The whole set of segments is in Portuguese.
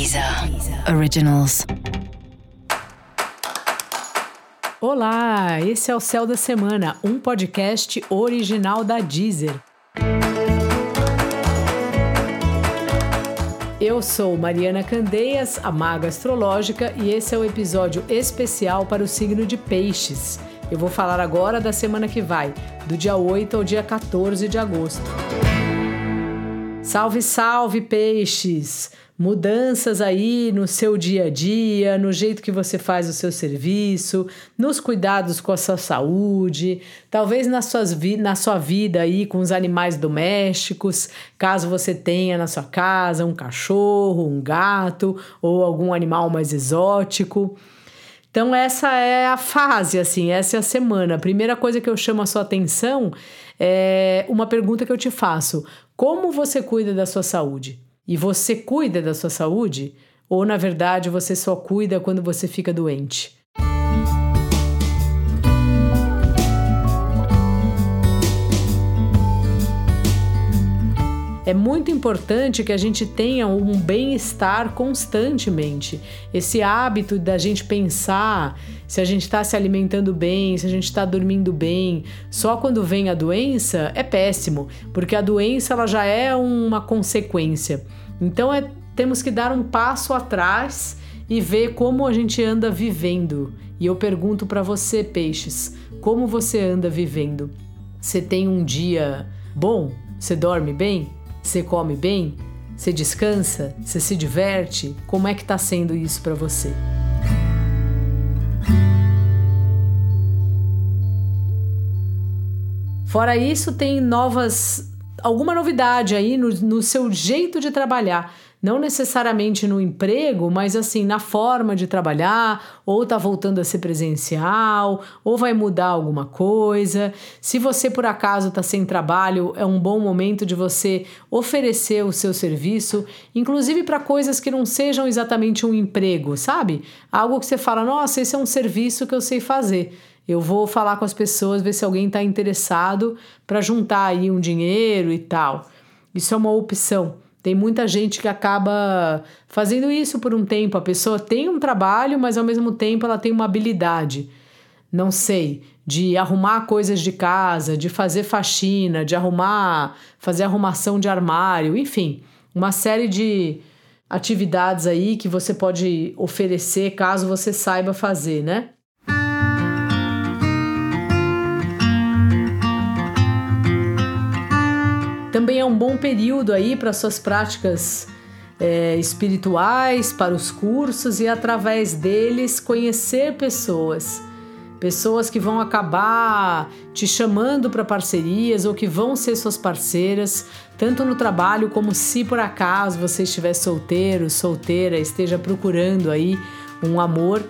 Deezer Originals. Olá, esse é o Céu da Semana, um podcast original da Deezer. Eu sou Mariana Candeias, a maga astrológica, e esse é o episódio especial para o signo de Peixes. Eu vou falar agora da semana que vai, do dia 8 ao dia 14 de agosto. Salve, salve, peixes! Mudanças aí no seu dia a dia, no jeito que você faz o seu serviço, nos cuidados com a sua saúde, talvez nas suas vi na sua vida aí com os animais domésticos, caso você tenha na sua casa um cachorro, um gato ou algum animal mais exótico. Então essa é a fase, assim, essa é a semana. A primeira coisa que eu chamo a sua atenção é uma pergunta que eu te faço: como você cuida da sua saúde? E você cuida da sua saúde? Ou na verdade você só cuida quando você fica doente? É muito importante que a gente tenha um bem-estar constantemente. Esse hábito da gente pensar se a gente está se alimentando bem, se a gente está dormindo bem, só quando vem a doença é péssimo, porque a doença ela já é uma consequência. Então é, temos que dar um passo atrás e ver como a gente anda vivendo. E eu pergunto para você, peixes, como você anda vivendo? Você tem um dia bom? Você dorme bem? Você come bem? Você descansa? Você se diverte? Como é que está sendo isso para você? Fora isso, tem novas alguma novidade aí no, no seu jeito de trabalhar não necessariamente no emprego, mas assim, na forma de trabalhar, ou tá voltando a ser presencial, ou vai mudar alguma coisa. Se você por acaso tá sem trabalho, é um bom momento de você oferecer o seu serviço, inclusive para coisas que não sejam exatamente um emprego, sabe? Algo que você fala: "Nossa, esse é um serviço que eu sei fazer". Eu vou falar com as pessoas, ver se alguém está interessado para juntar aí um dinheiro e tal. Isso é uma opção. Tem muita gente que acaba fazendo isso por um tempo. A pessoa tem um trabalho, mas ao mesmo tempo ela tem uma habilidade, não sei, de arrumar coisas de casa, de fazer faxina, de arrumar, fazer arrumação de armário, enfim, uma série de atividades aí que você pode oferecer caso você saiba fazer, né? Também é um bom período aí para suas práticas é, espirituais, para os cursos e através deles conhecer pessoas. Pessoas que vão acabar te chamando para parcerias ou que vão ser suas parceiras, tanto no trabalho como se por acaso você estiver solteiro, solteira, esteja procurando aí um amor.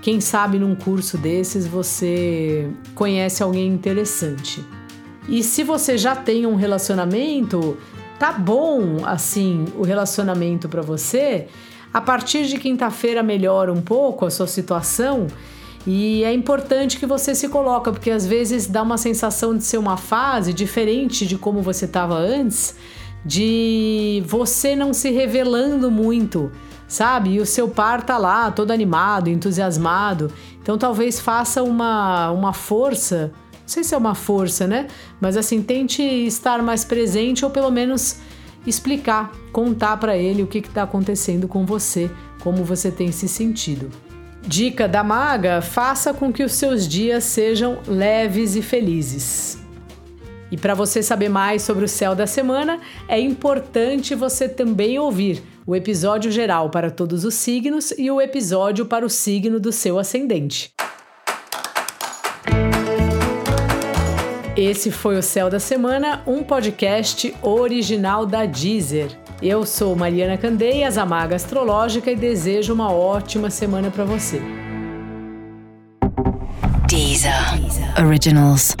Quem sabe num curso desses você conhece alguém interessante. E se você já tem um relacionamento, tá bom assim o relacionamento para você. A partir de quinta-feira melhora um pouco a sua situação. E é importante que você se coloque, porque às vezes dá uma sensação de ser uma fase diferente de como você estava antes, de você não se revelando muito, sabe? E o seu par tá lá, todo animado, entusiasmado. Então talvez faça uma, uma força não sei se é uma força, né? Mas assim, tente estar mais presente ou pelo menos explicar, contar para ele o que está acontecendo com você, como você tem se sentido. Dica da maga: faça com que os seus dias sejam leves e felizes. E para você saber mais sobre o céu da semana, é importante você também ouvir o episódio geral para todos os signos e o episódio para o signo do seu ascendente. Esse foi o Céu da Semana, um podcast original da Deezer. Eu sou Mariana Candeias, a maga astrológica, e desejo uma ótima semana para você. Deezer. Originals.